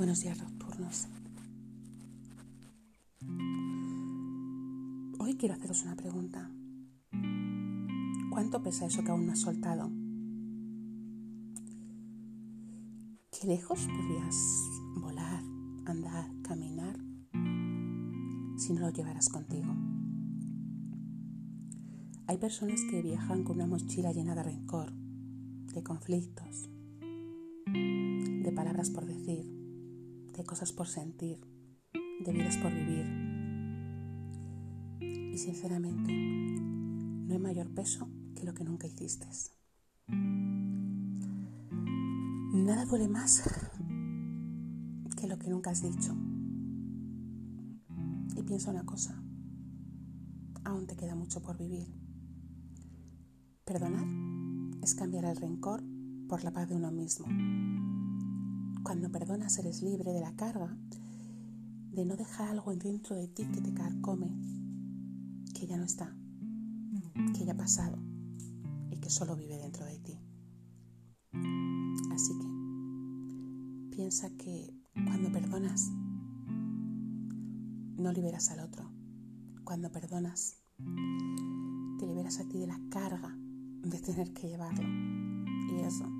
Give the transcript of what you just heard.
Buenos días nocturnos. Hoy quiero haceros una pregunta. ¿Cuánto pesa eso que aún no has soltado? ¿Qué lejos podrías volar, andar, caminar si no lo llevaras contigo? Hay personas que viajan con una mochila llena de rencor, de conflictos, de palabras por decir, de cosas por sentir, de vidas por vivir. Y sinceramente, no hay mayor peso que lo que nunca hiciste. Nada duele más que lo que nunca has dicho. Y piensa una cosa, aún te queda mucho por vivir. Perdonar es cambiar el rencor por la paz de uno mismo. Cuando perdonas eres libre de la carga de no dejar algo dentro de ti que te carcome, que ya no está, que ya ha pasado y que solo vive dentro de ti. Así que piensa que cuando perdonas, no liberas al otro. Cuando perdonas, te liberas a ti de la carga de tener que llevarlo. Y eso